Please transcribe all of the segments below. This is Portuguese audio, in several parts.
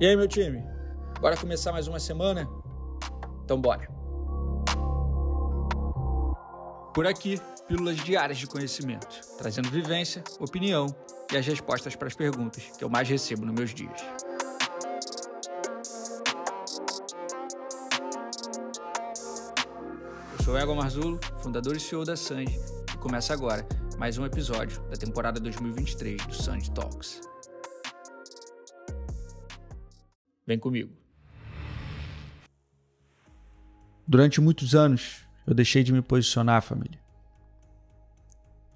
E aí, meu time? Bora começar mais uma semana? Então bora. Por aqui, pílulas diárias de conhecimento, trazendo vivência, opinião e as respostas para as perguntas que eu mais recebo nos meus dias. Eu sou Ego Marzulo, fundador e CEO da Sanji, e começa agora mais um episódio da temporada 2023 do Sanji Talks. Vem comigo. Durante muitos anos, eu deixei de me posicionar, família.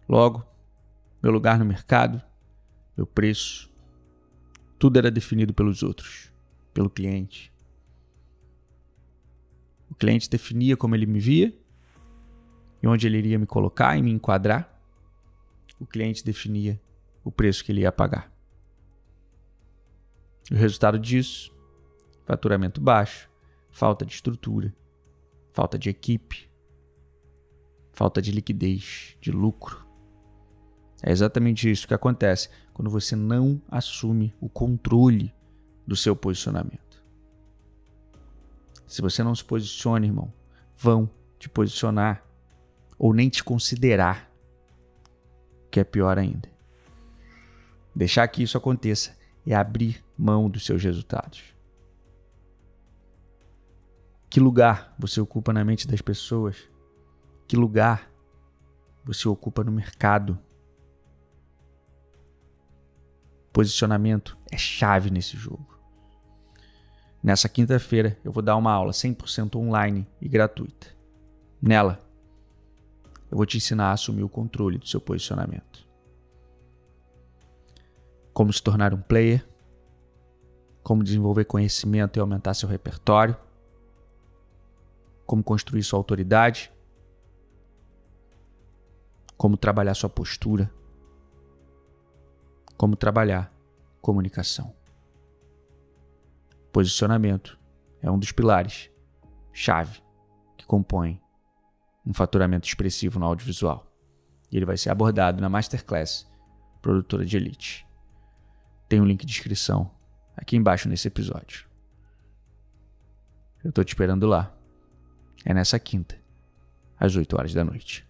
Logo, meu lugar no mercado, meu preço, tudo era definido pelos outros, pelo cliente. O cliente definia como ele me via e onde ele iria me colocar e me enquadrar. O cliente definia o preço que ele ia pagar. O resultado disso faturamento baixo, falta de estrutura, falta de equipe, falta de liquidez, de lucro. É exatamente isso que acontece quando você não assume o controle do seu posicionamento. Se você não se posiciona, irmão, vão te posicionar ou nem te considerar, que é pior ainda. Deixar que isso aconteça é abrir mão dos seus resultados. Que lugar você ocupa na mente das pessoas? Que lugar você ocupa no mercado? Posicionamento é chave nesse jogo. Nessa quinta-feira eu vou dar uma aula 100% online e gratuita. Nela, eu vou te ensinar a assumir o controle do seu posicionamento. Como se tornar um player, como desenvolver conhecimento e aumentar seu repertório como construir sua autoridade, como trabalhar sua postura, como trabalhar comunicação. Posicionamento é um dos pilares chave que compõe um faturamento expressivo no audiovisual. E ele vai ser abordado na Masterclass Produtora de Elite. Tem um link de inscrição aqui embaixo nesse episódio. Eu estou te esperando lá. É nessa quinta, às 8 horas da noite.